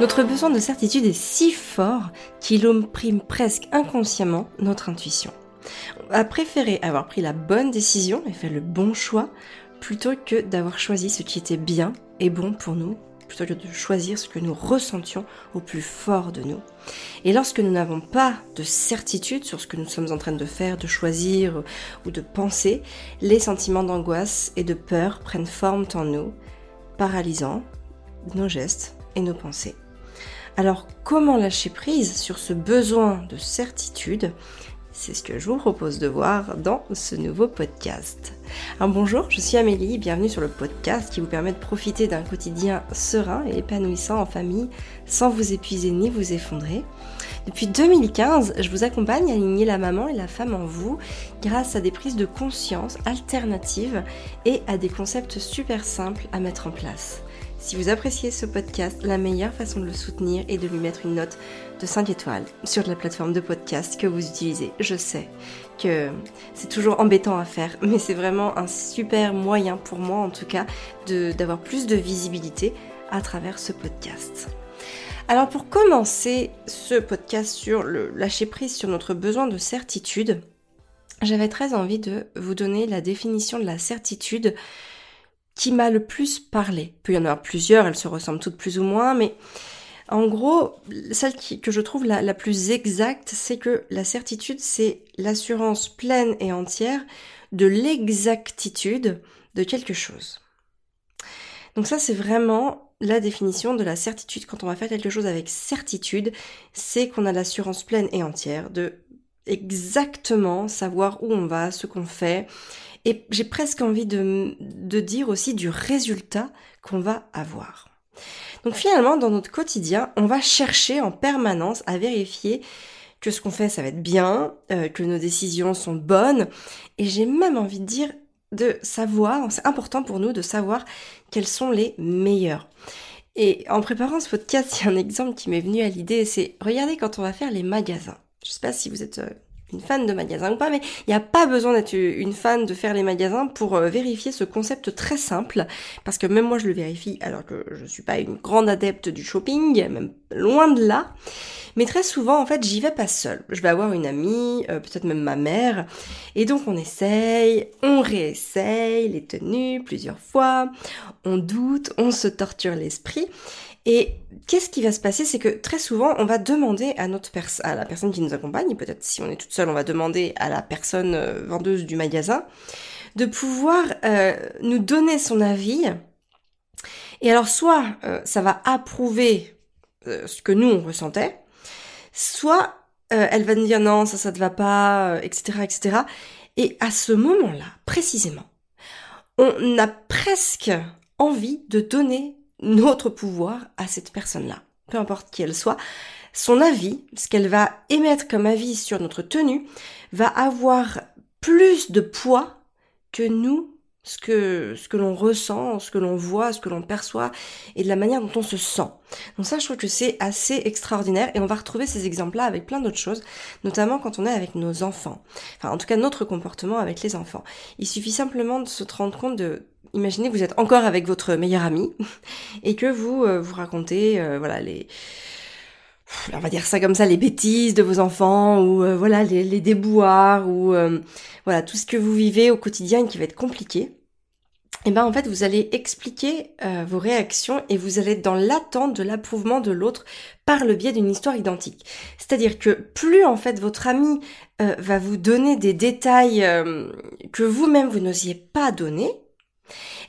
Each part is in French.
Notre besoin de certitude est si fort qu'il opprime presque inconsciemment notre intuition. On a préféré avoir pris la bonne décision et fait le bon choix plutôt que d'avoir choisi ce qui était bien et bon pour nous, plutôt que de choisir ce que nous ressentions au plus fort de nous. Et lorsque nous n'avons pas de certitude sur ce que nous sommes en train de faire, de choisir ou de penser, les sentiments d'angoisse et de peur prennent forme en nous, paralysant nos gestes et nos pensées. Alors comment lâcher prise sur ce besoin de certitude? C'est ce que je vous propose de voir dans ce nouveau podcast. Alors bonjour, je suis Amélie, bienvenue sur le podcast qui vous permet de profiter d'un quotidien serein et épanouissant en famille sans vous épuiser ni vous effondrer. Depuis 2015, je vous accompagne à aligner la maman et la femme en vous grâce à des prises de conscience alternatives et à des concepts super simples à mettre en place. Si vous appréciez ce podcast, la meilleure façon de le soutenir est de lui mettre une note de 5 étoiles sur la plateforme de podcast que vous utilisez. Je sais que c'est toujours embêtant à faire, mais c'est vraiment un super moyen pour moi en tout cas d'avoir plus de visibilité à travers ce podcast. Alors pour commencer ce podcast sur le lâcher prise sur notre besoin de certitude, j'avais très envie de vous donner la définition de la certitude qui m'a le plus parlé. Il peut y en avoir plusieurs, elles se ressemblent toutes plus ou moins, mais en gros, celle que je trouve la, la plus exacte, c'est que la certitude, c'est l'assurance pleine et entière de l'exactitude de quelque chose. Donc ça, c'est vraiment la définition de la certitude. Quand on va faire quelque chose avec certitude, c'est qu'on a l'assurance pleine et entière de exactement savoir où on va, ce qu'on fait, et j'ai presque envie de, dire aussi du résultat qu'on va avoir. Donc finalement, dans notre quotidien, on va chercher en permanence à vérifier que ce qu'on fait, ça va être bien, euh, que nos décisions sont bonnes. Et j'ai même envie de dire de savoir, c'est important pour nous de savoir quelles sont les meilleures. Et en préparant ce podcast, il y a un exemple qui m'est venu à l'idée, c'est regardez quand on va faire les magasins. Je sais pas si vous êtes euh, une fan de magasins ou pas, mais il n'y a pas besoin d'être une fan de faire les magasins pour euh, vérifier ce concept très simple, parce que même moi je le vérifie alors que je suis pas une grande adepte du shopping, même loin de là. Mais très souvent, en fait, j'y vais pas seule. Je vais avoir une amie, euh, peut-être même ma mère, et donc on essaye, on réessaye les tenues plusieurs fois, on doute, on se torture l'esprit. Et qu'est-ce qui va se passer? C'est que très souvent, on va demander à la personne qui nous accompagne, peut-être si on est toute seule, on va demander à la personne euh, vendeuse du magasin, de pouvoir euh, nous donner son avis. Et alors, soit euh, ça va approuver ce que nous on ressentait, soit elle va nous dire non, ça, ça te va pas, etc., etc. Et à ce moment-là, précisément, on a presque envie de donner notre pouvoir à cette personne-là, peu importe qui elle soit. Son avis, ce qu'elle va émettre comme avis sur notre tenue, va avoir plus de poids que nous, ce que, ce que l'on ressent, ce que l'on voit, ce que l'on perçoit et de la manière dont on se sent. Donc ça, je trouve que c'est assez extraordinaire et on va retrouver ces exemples-là avec plein d'autres choses, notamment quand on est avec nos enfants. Enfin, en tout cas, notre comportement avec les enfants. Il suffit simplement de se rendre compte de imaginez que vous êtes encore avec votre meilleur ami et que vous euh, vous racontez euh, voilà les on va dire ça comme ça les bêtises de vos enfants ou euh, voilà les, déboires ou voilà tout ce que vous vivez au quotidien qui va être compliqué. Et eh ben en fait vous allez expliquer vos réactions et vous allez être dans l'attente de l'approuvement de l'autre par le biais d'une histoire identique. C'est-à-dire que plus en fait votre ami va vous donner des détails que vous-même vous n'osiez pas donner,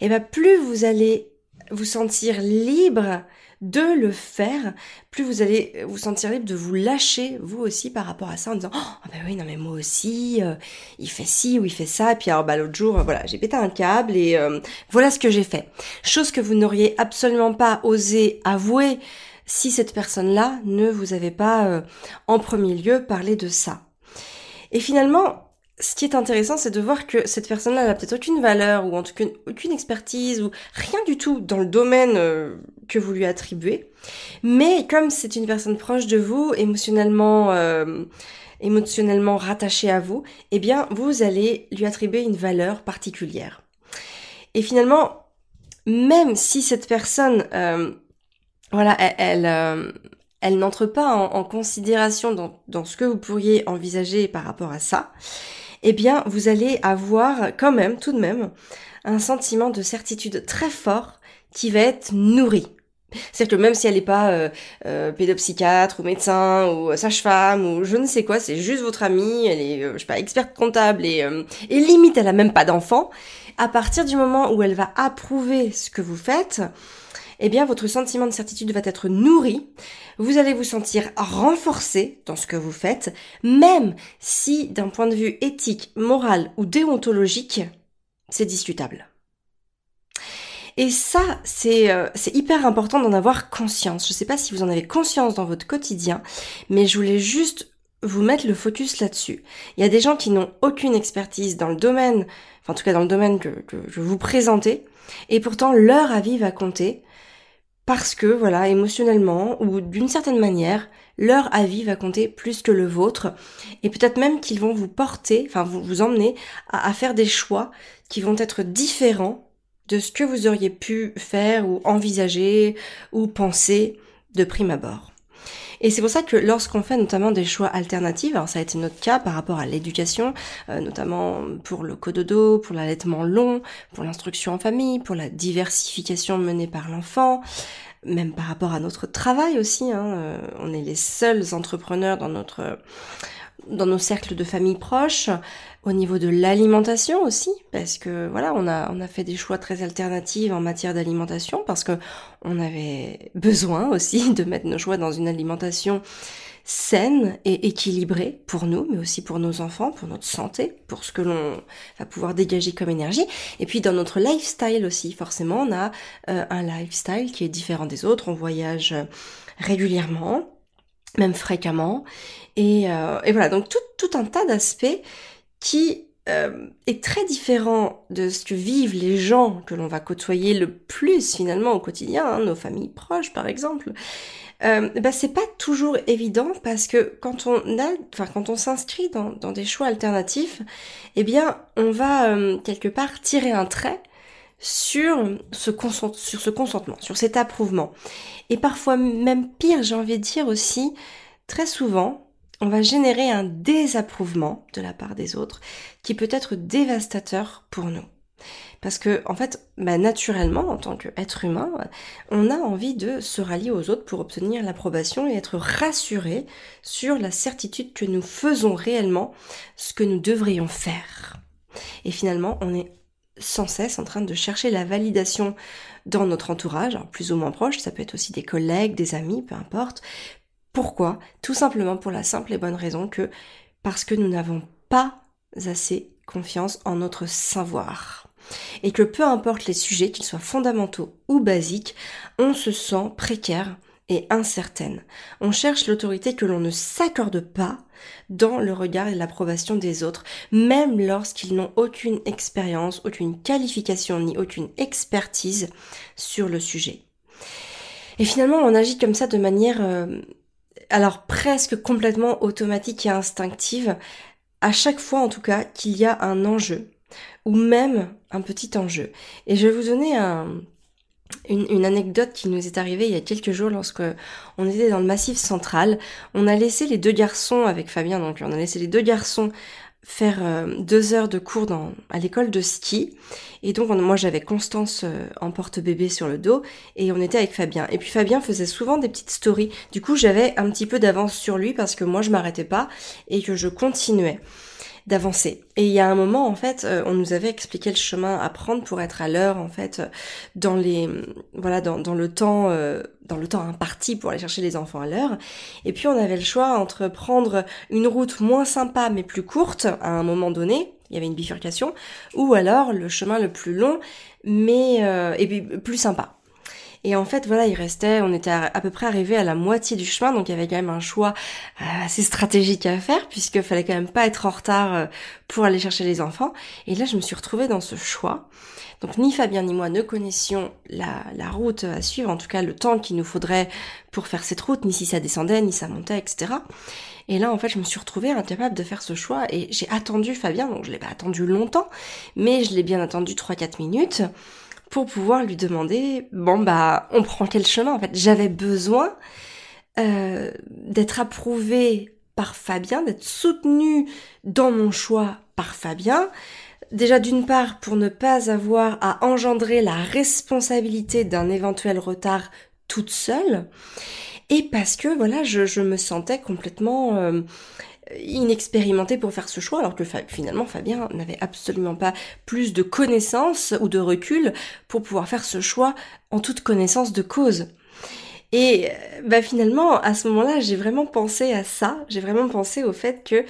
et eh bien plus vous allez vous sentir libre de le faire, plus vous allez vous sentir libre de vous lâcher vous aussi par rapport à ça en disant oh ben oui non mais moi aussi euh, il fait ci ou il fait ça et puis alors bah l'autre jour euh, voilà j'ai pété un câble et euh, voilà ce que j'ai fait. Chose que vous n'auriez absolument pas osé avouer si cette personne là ne vous avait pas en premier lieu parlé de ça. Et finalement ce qui est intéressant, c'est de voir que cette personne-là n'a peut-être aucune valeur ou en tout cas aucune expertise ou rien du tout dans le domaine euh, que vous lui attribuez. Mais comme c'est une personne proche de vous, émotionnellement, euh, émotionnellement rattachée à vous, eh bien, vous allez lui attribuer une valeur particulière. Et finalement, même si cette personne euh, voilà, elle, elle, elle n'entre pas en, considération dans, ce que vous pourriez envisager par rapport à ça, eh bien, vous allez avoir quand même, tout de même, un sentiment de certitude très fort qui va être nourri. C'est-à-dire que même si elle n'est pas euh, euh, pédopsychiatre ou médecin ou sage-femme ou je ne sais quoi, c'est juste votre amie, elle est, euh, je sais pas, experte comptable et, et limite elle a même pas d'enfant, à partir du moment où elle va approuver ce que vous faites, eh bien votre sentiment de certitude va être nourri, vous allez vous sentir renforcé dans ce que vous faites, même si d'un point de vue éthique, moral ou déontologique, c'est discutable. Et ça, euh, c'est hyper important d'en avoir conscience. Je ne sais pas si vous en avez conscience dans votre quotidien, mais je voulais juste vous mettre le focus là-dessus. Il y a des gens qui n'ont aucune expertise dans le domaine, enfin en tout cas dans le domaine que, que je vous présenter, et pourtant leur avis va compter parce que voilà, émotionnellement ou d'une certaine manière, leur avis va compter plus que le vôtre et peut-être même qu'ils vont vous porter, enfin vous, emmener à faire des choix qui vont être différents de ce que vous auriez pu faire ou envisager ou penser de prime abord. Et c'est pour ça que lorsqu'on fait notamment des choix alternatifs, alors ça a été notre cas par rapport à l'éducation, euh, notamment pour le cododo, pour l'allaitement long, pour l'instruction en famille, pour la diversification menée par l'enfant, même par rapport à notre travail aussi. Hein, euh, on est les seuls entrepreneurs dans notre dans nos cercles de famille proches, au niveau de l'alimentation aussi, parce que voilà, on a on a fait des choix très alternatifs en matière d'alimentation parce que on avait besoin aussi de mettre nos choix dans une alimentation saine et équilibrée pour nous, mais aussi pour nos enfants, pour notre santé, pour ce que l'on va pouvoir dégager comme énergie. Et puis dans notre lifestyle aussi, forcément, on a euh, un lifestyle qui est différent des autres. On voyage régulièrement, même fréquemment. Et, euh, et voilà, donc tout, tout un tas d'aspects qui euh, est très différent de ce que vivent les gens que l'on va côtoyer le plus finalement au quotidien, hein, nos familles proches par exemple. Euh, bah, c'est pas toujours évident parce que quand on a, enfin quand on s'inscrit dans, dans, des choix alternatifs, eh bien on va euh, quelque part tirer un trait sur ce, sur ce consentement, sur cet approuvement. Et parfois même pire, j'ai envie de dire aussi, très souvent, on va générer un désapprouvement de la part des autres qui peut être dévastateur pour nous. Parce que, en fait, bah, naturellement, en tant qu'être humain, on a envie de se rallier aux autres pour obtenir l'approbation et être rassuré sur la certitude que nous faisons réellement ce que nous devrions faire. Et finalement, on est sans cesse en train de chercher la validation dans notre entourage, plus ou moins proche, ça peut être aussi des collègues, des amis, peu importe. Pourquoi? Tout simplement pour la simple et bonne raison que parce que nous n'avons pas assez confiance en notre savoir. Et que peu importe les sujets, qu'ils soient fondamentaux ou basiques, on se sent précaire et incertaine. On cherche l'autorité que l'on ne s'accorde pas dans le regard et l'approbation des autres, même lorsqu'ils n'ont aucune expérience, aucune qualification ni aucune expertise sur le sujet. Et finalement, on agit comme ça de manière, euh, alors presque complètement automatique et instinctive, à chaque fois en tout cas qu'il y a un enjeu, ou même un petit enjeu. Et je vais vous donner un, une, anecdote qui nous est arrivée il y a quelques jours lorsque on était dans le massif central. On a laissé les deux garçons avec Fabien, donc on a laissé les deux garçons faire euh, deux heures de cours à l'école de ski. Et donc moi j'avais Constance euh, en porte-bébé sur le dos et on était avec Fabien. Et puis Fabien faisait souvent des petites stories. Du coup j'avais un petit peu d'avance sur lui parce que moi je m'arrêtais pas et que je continuais d'avancer. Et il y a un moment, en fait, euh, on nous avait expliqué le chemin à prendre pour être à l'heure, en fait, dans les, voilà, dans, le temps, euh, dans le temps imparti pour aller chercher les enfants à l'heure. Et puis on avait le choix entre prendre une route moins sympa mais plus courte à un moment donné, il y avait une bifurcation, ou alors le chemin le plus long mais euh, et puis plus sympa. Et en fait, voilà, il restait, on était à, peu près arrivé à la moitié du chemin, donc il y avait quand même un choix euh, assez stratégique à faire, puisqu'il fallait quand même pas être en retard euh, pour aller chercher les enfants. Et là, je me suis retrouvée dans ce choix. Donc ni Fabien ni moi ne connaissions la, la route à suivre, en tout cas le temps qu'il nous faudrait pour faire cette route, ni si ça descendait, ni ça montait, etc. Et là, en fait, je me suis retrouvée incapable de faire ce choix et j'ai attendu Fabien, donc je l'ai pas attendu longtemps, mais je l'ai bien attendu 3-4 minutes pour pouvoir lui demander, bon bah, on prend quel chemin en fait J'avais besoin euh, d'être approuvée par Fabien, d'être soutenue dans mon choix par Fabien. Déjà d'une part pour ne pas avoir à engendrer la responsabilité d'un éventuel retard toute seule, et parce que voilà, je, me sentais complètement euh, inexpérimenté pour faire ce choix, alors que finalement Fabien n'avait absolument pas plus de connaissances ou de recul pour pouvoir faire ce choix en toute connaissance de cause. Et bah finalement, à ce moment-là, j'ai vraiment pensé à ça, j'ai vraiment pensé au fait que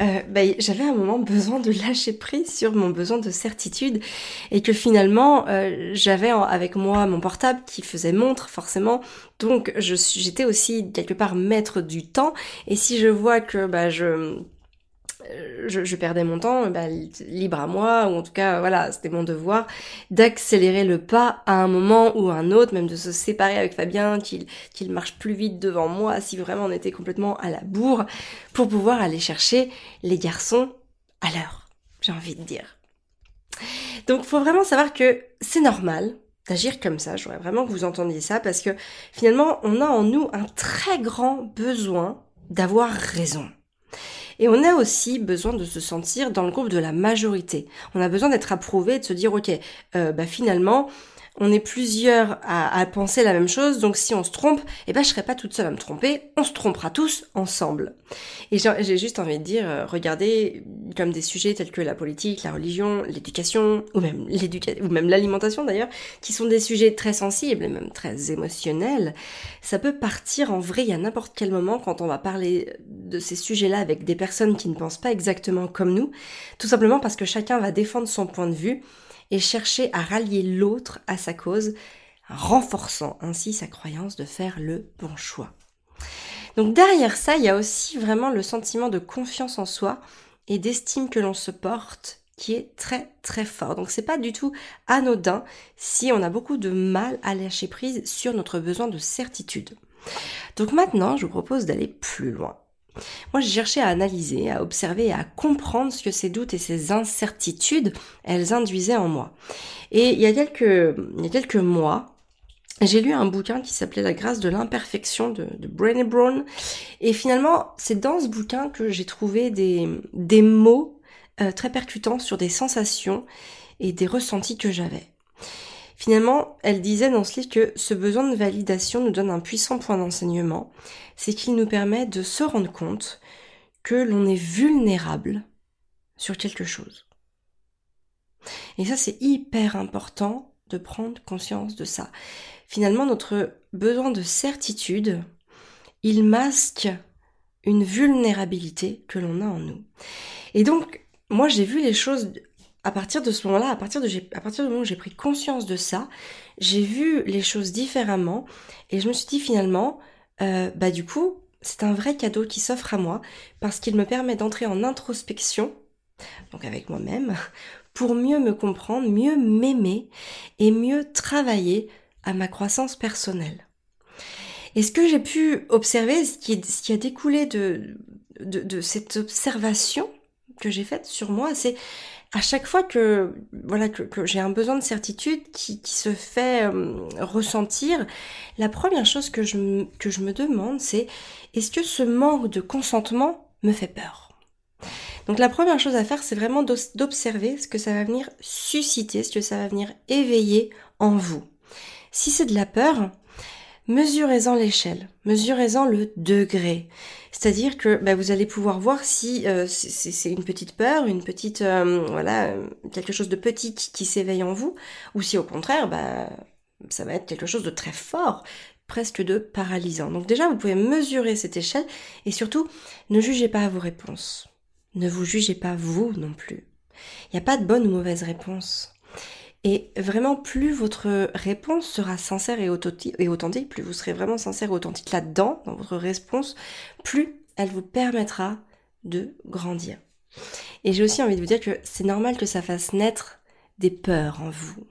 euh, bah, j'avais un moment besoin de lâcher prise sur mon besoin de certitude et que finalement euh, j'avais avec moi mon portable qui faisait montre forcément. Donc j'étais aussi quelque part maître du temps. Et si je vois que bah, je je, perdais mon temps, bah, libre à moi, ou en tout cas, voilà, c'était mon devoir d'accélérer le pas à un moment ou à un autre, même de se séparer avec Fabien, qu'il marche plus vite devant moi, si vraiment on était complètement à la bourre, pour pouvoir aller chercher les garçons à l'heure, j'ai envie de dire. Donc, faut vraiment savoir que c'est normal d'agir comme ça. J'aurais vraiment que vous entendiez ça parce que finalement, on a en nous un très grand besoin d'avoir raison. Et on a aussi besoin de se sentir dans le groupe de la majorité. On a besoin d'être approuvé, de se dire, ok, euh, bah finalement, on est plusieurs à, penser la même chose, donc si on se trompe, eh ben je serai pas toute seule à me tromper, on se trompera tous ensemble. Et j'ai juste envie de dire, euh, regardez comme des sujets tels que la politique, la religion, l'éducation, ou même ou même l'alimentation d'ailleurs, qui sont des sujets très sensibles et même très émotionnels, ça peut partir en vrille à n'importe quel moment quand on va parler de ces sujets-là avec des personnes qui ne pensent pas exactement comme nous, tout simplement parce que chacun va défendre son point de vue et chercher à rallier l'autre à sa cause, renforçant ainsi sa croyance de faire le bon choix. Donc derrière ça, il y a aussi vraiment le sentiment de confiance en soi et d'estime que l'on se porte qui est très très fort. Donc c'est pas du tout anodin si on a beaucoup de mal à lâcher prise sur notre besoin de certitude. Donc maintenant, je vous propose d'aller plus loin. Moi, j'ai cherché à analyser, à observer et à comprendre ce que ces doutes et ces incertitudes, elles induisaient en moi. Et il y a quelques, il quelques mois, j'ai lu un bouquin qui s'appelait La grâce de l'imperfection de, de Brené Brown. Et finalement, c'est dans ce bouquin que j'ai trouvé des, des mots euh, très percutants sur des sensations et des ressentis que j'avais. Finalement, elle disait dans ce livre que ce besoin de validation nous donne un puissant point d'enseignement, c'est qu'il nous permet de se rendre compte que l'on est vulnérable sur quelque chose. Et ça, c'est hyper important de prendre conscience de ça. Finalement, notre besoin de certitude, il masque une vulnérabilité que l'on a en nous. Et donc, moi, j'ai vu les choses à partir de ce moment-là, à partir à partir du moment où j'ai pris conscience de ça, j'ai vu les choses différemment et je me suis dit finalement, euh, bah du coup, c'est un vrai cadeau qui s'offre à moi parce qu'il me permet d'entrer en introspection, donc avec moi-même, pour mieux me comprendre, mieux m'aimer et mieux travailler à ma croissance personnelle. Et ce que j'ai pu observer, ce qui, a découlé de, de cette observation que j'ai faite sur moi, c'est à chaque fois que voilà que, j'ai un besoin de certitude qui, se fait euh, ressentir, la première chose que je, que je me demande, c'est est-ce que ce manque de consentement me fait peur? Donc la première chose à faire, c'est vraiment d'observer ce que ça va venir susciter, ce que ça va venir éveiller en vous. Si c'est de la peur, mesurez-en l'échelle, mesurez-en le degré. C'est-à-dire que bah, vous allez pouvoir voir si euh, c'est une petite peur, une petite euh, voilà quelque chose de petit qui, s'éveille en vous, ou si au contraire bah, ça va être quelque chose de très fort, presque de paralysant. Donc déjà vous pouvez mesurer cette échelle et surtout ne jugez pas vos réponses. Ne vous jugez pas vous non plus. Il n'y a pas de bonne ou mauvaise réponse. Et vraiment, plus votre réponse sera sincère et authentique, plus vous serez vraiment sincère et authentique là-dedans, dans votre réponse, plus elle vous permettra de grandir. Et j'ai aussi envie de vous dire que c'est normal que ça fasse naître des peurs en vous.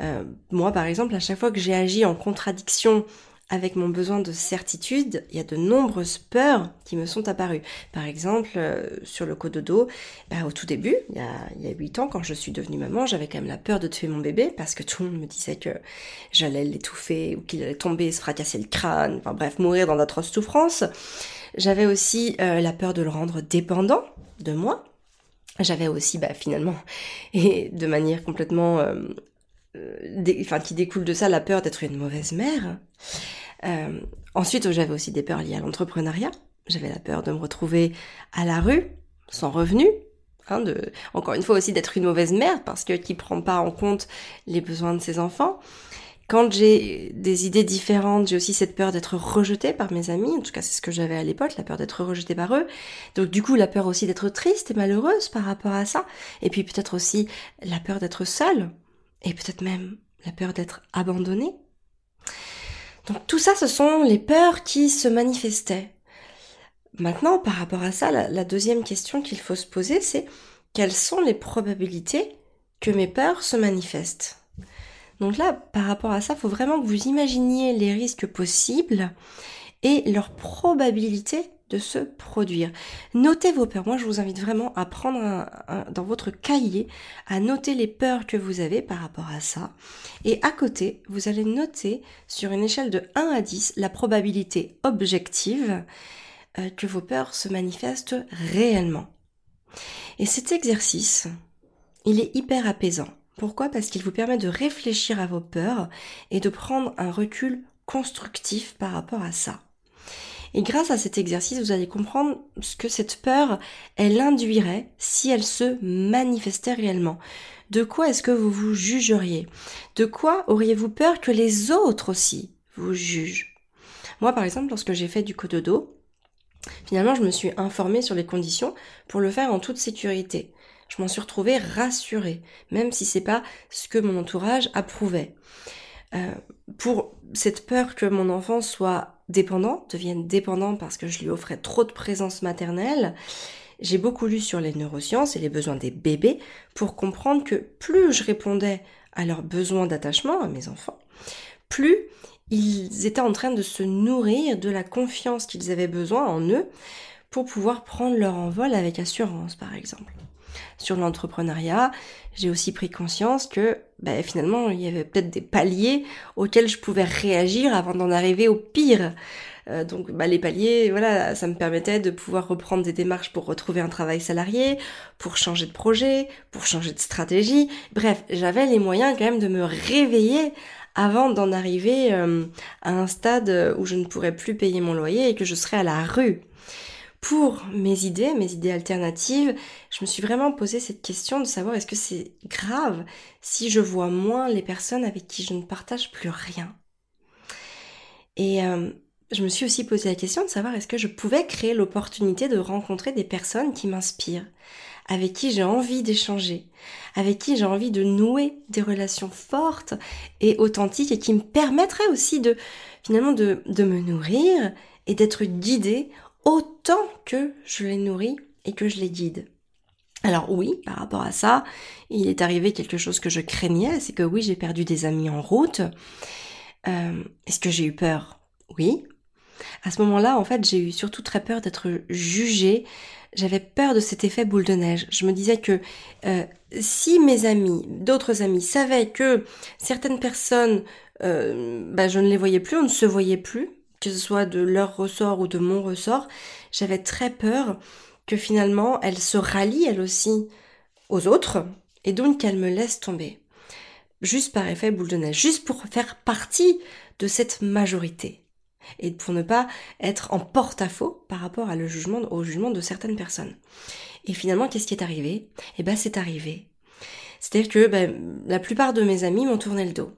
Euh, moi, par exemple, à chaque fois que j'ai agi en contradiction avec mon besoin de certitude, il y a de nombreuses peurs qui me sont apparues. Par exemple, euh, sur le cododo, bah, au tout début, il y, a, il y a 8 ans, quand je suis devenue maman, j'avais quand même la peur de tuer mon bébé parce que tout le monde me disait que j'allais l'étouffer ou qu'il allait tomber, se fracasser le crâne, enfin bref, mourir dans d'atroces souffrances. J'avais aussi euh, la peur de le rendre dépendant de moi. J'avais aussi, bah, finalement, et de manière complètement euh, enfin, qui découle de ça la peur d'être une mauvaise mère. Euh, ensuite, j'avais aussi des peurs liées à l'entrepreneuriat. J'avais la peur de me retrouver à la rue, sans revenu. Hein, de, encore une fois aussi d'être une mauvaise mère parce que qui prend pas en compte les besoins de ses enfants. Quand j'ai des idées différentes, j'ai aussi cette peur d'être rejetée par mes amis. En tout cas, c'est ce que j'avais à l'époque, la peur d'être rejetée par eux. Donc, du coup, la peur aussi d'être triste et malheureuse par rapport à ça. Et puis, peut-être aussi la peur d'être seule. Et peut-être même la peur d'être abandonnée. Donc tout ça, ce sont les peurs qui se manifestaient. Maintenant, par rapport à ça, la, deuxième question qu'il faut se poser, c'est quelles sont les probabilités que mes peurs se manifestent? Donc là, par rapport à ça, il faut vraiment que vous imaginiez les risques possibles et leur probabilité se produire. Notez vos peurs. Moi, je vous invite vraiment à prendre dans votre cahier, à noter les peurs que vous avez par rapport à ça. Et à côté, vous allez noter sur une échelle de 1 à 10 la probabilité objective euh, que vos peurs se manifestent réellement. Et cet exercice, il est hyper apaisant. Pourquoi? Parce qu'il vous permet de réfléchir à vos peurs et de prendre un recul constructif par rapport à ça. Et grâce à cet exercice, vous allez comprendre ce que cette peur, elle induirait si elle se manifestait réellement. De quoi est-ce que vous vous jugeriez? De quoi auriez-vous peur que les autres aussi vous jugent? Moi, par exemple, lorsque j'ai fait du cododo, finalement, je me suis informée sur les conditions pour le faire en toute sécurité. Je m'en suis retrouvée rassurée, même si c'est pas ce que mon entourage approuvait. Euh, pour cette peur que mon enfant soit dépendant, devienne dépendant parce que je lui offrais trop de présence maternelle, j'ai beaucoup lu sur les neurosciences et les besoins des bébés pour comprendre que plus je répondais à leurs besoins d'attachement à mes enfants, plus ils étaient en train de se nourrir de la confiance qu'ils avaient besoin en eux pour pouvoir prendre leur envol avec assurance, par exemple sur l'entrepreneuriat, j'ai aussi pris conscience que bah, finalement il y avait peut-être des paliers auxquels je pouvais réagir avant d'en arriver au pire. Euh, donc bah, les paliers, voilà, ça me permettait de pouvoir reprendre des démarches pour retrouver un travail salarié, pour changer de projet, pour changer de stratégie. Bref, j'avais les moyens quand même de me réveiller avant d'en arriver euh, à un stade où je ne pourrais plus payer mon loyer et que je serais à la rue pour mes idées, mes idées alternatives, je me suis vraiment posé cette question de savoir est-ce que c'est grave si je vois moins les personnes avec qui je ne partage plus rien? Et euh, je me suis aussi posé la question de savoir est-ce que je pouvais créer l'opportunité de rencontrer des personnes qui m'inspirent, avec qui j'ai envie d'échanger, avec qui j'ai envie de nouer des relations fortes et authentiques et qui me permettraient aussi de finalement de, de me nourrir et d'être guidée autant que je les nourris et que je les guide. Alors oui, par rapport à ça, il est arrivé quelque chose que je craignais, c'est que oui, j'ai perdu des amis en route. Euh, est-ce que j'ai eu peur? Oui. À ce moment-là, en fait, j'ai eu surtout très peur d'être jugée. J'avais peur de cet effet boule de neige. Je me disais que euh, si mes amis, d'autres amis, savaient que certaines personnes, euh, bah, je ne les voyais plus, on ne se voyait plus, que ce soit de leur ressort ou de mon ressort, j'avais très peur que finalement elle se rallie elle aussi aux autres et donc qu'elle me laisse tomber. Juste par effet boule de neige, juste pour faire partie de cette majorité et pour ne pas être en porte-à-faux par rapport au jugement de certaines personnes. Et finalement, qu'est-ce qui est arrivé? Eh ben, c'est arrivé. C'est-à-dire que ben, la plupart de mes amis m'ont tourné le dos.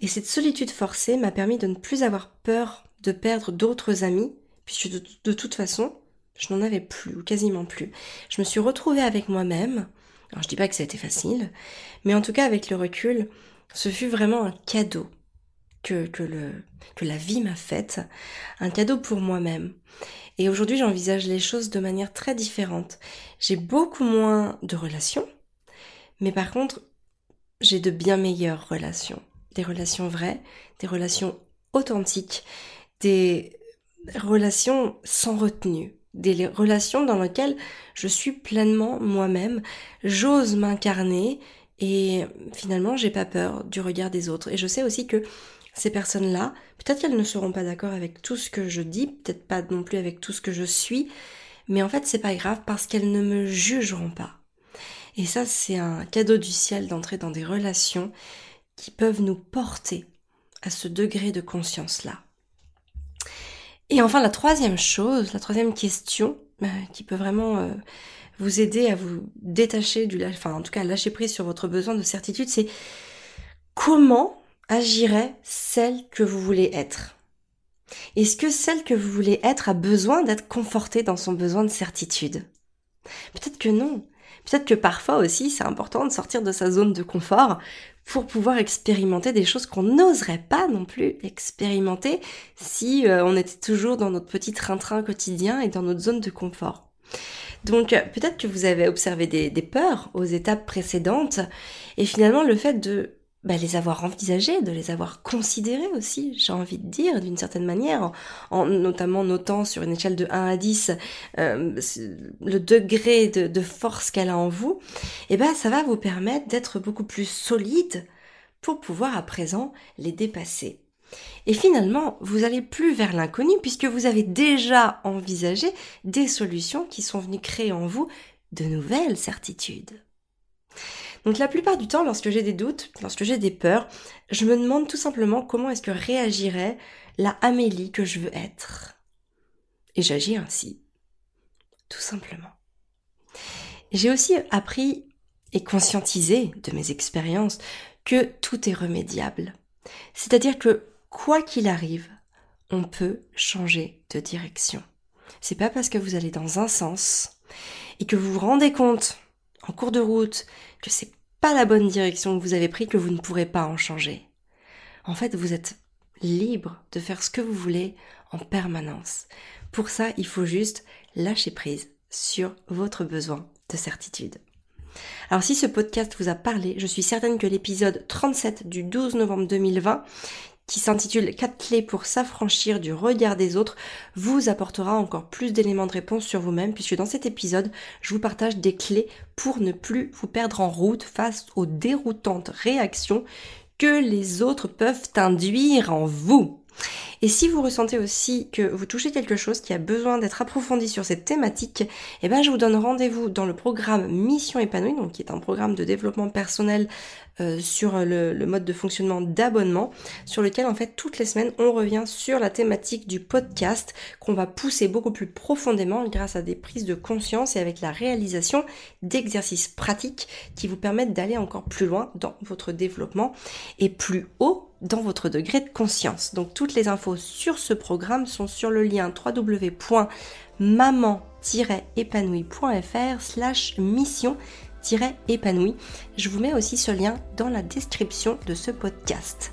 Et cette solitude forcée m'a permis de ne plus avoir peur de perdre d'autres amis, puisque de, toute façon, je n'en avais plus, ou quasiment plus. Je me suis retrouvée avec moi-même. Alors je dis pas que ça a été facile, mais en tout cas avec le recul, ce fut vraiment un cadeau que, que, le, que la vie m'a fait, un cadeau pour moi-même. Et aujourd'hui j'envisage les choses de manière très différente. J'ai beaucoup moins de relations, mais par contre j'ai de bien meilleures relations. Des relations vraies, des relations authentiques, des relations sans retenue, des relations dans lesquelles je suis pleinement moi-même, j'ose m'incarner et finalement j'ai pas peur du regard des autres. Et je sais aussi que ces personnes-là, peut-être qu'elles ne seront pas d'accord avec tout ce que je dis, peut-être pas non plus avec tout ce que je suis, mais en fait c'est pas grave parce qu'elles ne me jugeront pas. Et ça c'est un cadeau du ciel d'entrer dans des relations qui peuvent nous porter à ce degré de conscience-là. Et enfin, la troisième chose, la troisième question, euh, qui peut vraiment euh, vous aider à vous détacher du, enfin en tout cas lâcher prise sur votre besoin de certitude, c'est comment agirait celle que vous voulez être? Est-ce que celle que vous voulez être a besoin d'être confortée dans son besoin de certitude? Peut-être que non. Peut-être que parfois aussi c'est important de sortir de sa zone de confort pour pouvoir expérimenter des choses qu'on n'oserait pas non plus expérimenter si euh, on était toujours dans notre petit train-train quotidien et dans notre zone de confort. Donc peut-être que vous avez observé des peurs aux étapes précédentes et finalement le fait de bah, les avoir envisagés, de les avoir considérés aussi, j'ai envie de dire, d'une certaine manière, en, notamment notant sur une échelle de 1 à 10 euh, le degré de, force qu'elle a en vous, et eh ben ça va vous permettre d'être beaucoup plus solide pour pouvoir à présent les dépasser. Et finalement, vous allez plus vers l'inconnu puisque vous avez déjà envisagé des solutions qui sont venues créer en vous de nouvelles certitudes. Donc la plupart du temps, lorsque j'ai des doutes, lorsque j'ai des peurs, je me demande tout simplement comment est-ce que réagirait la Amélie que je veux être. Et j'agis ainsi. Tout simplement. J'ai aussi appris et conscientisé de mes expériences que tout est remédiable. C'est-à-dire que quoi qu'il arrive, on peut changer de direction. C'est pas parce que vous allez dans un sens et que vous vous rendez compte en cours de route que c'est pas la bonne direction que vous avez pris que vous ne pourrez pas en changer. En fait, vous êtes libre de faire ce que vous voulez en permanence. Pour ça, il faut juste lâcher prise sur votre besoin de certitude. Alors si ce podcast vous a parlé, je suis certaine que l'épisode 37 du 12 novembre 2020 qui s'intitule 4 clés pour s'affranchir du regard des autres, vous apportera encore plus d'éléments de réponse sur vous-même, puisque dans cet épisode, je vous partage des clés pour ne plus vous perdre en route face aux déroutantes réactions que les autres peuvent induire en vous. Et si vous ressentez aussi que vous touchez quelque chose qui a besoin d'être approfondi sur cette thématique, eh ben je vous donne rendez-vous dans le programme Mission épanouie, qui est un programme de développement personnel euh, sur le, mode de fonctionnement d'abonnement, sur lequel en fait toutes les semaines on revient sur la thématique du podcast qu'on va pousser beaucoup plus profondément grâce à des prises de conscience et avec la réalisation d'exercices pratiques qui vous permettent d'aller encore plus loin dans votre développement. Et plus haut dans votre degré de conscience. Donc toutes les infos sur ce programme sont sur le lien www.maman-épanouie.fr slash mission épanouie. Je vous mets aussi ce lien dans la description de ce podcast.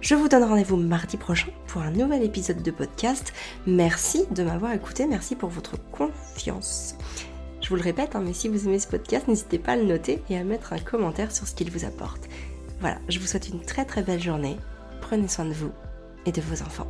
Je vous donne rendez-vous mardi prochain pour un nouvel épisode de podcast. Merci de m'avoir écouté, merci pour votre confiance. Je vous le répète, hein, mais si vous aimez ce podcast, n'hésitez pas à le noter et à mettre un commentaire sur ce qu'il vous apporte. Voilà, je vous souhaite une très très belle journée. Prenez soin de vous et de vos enfants.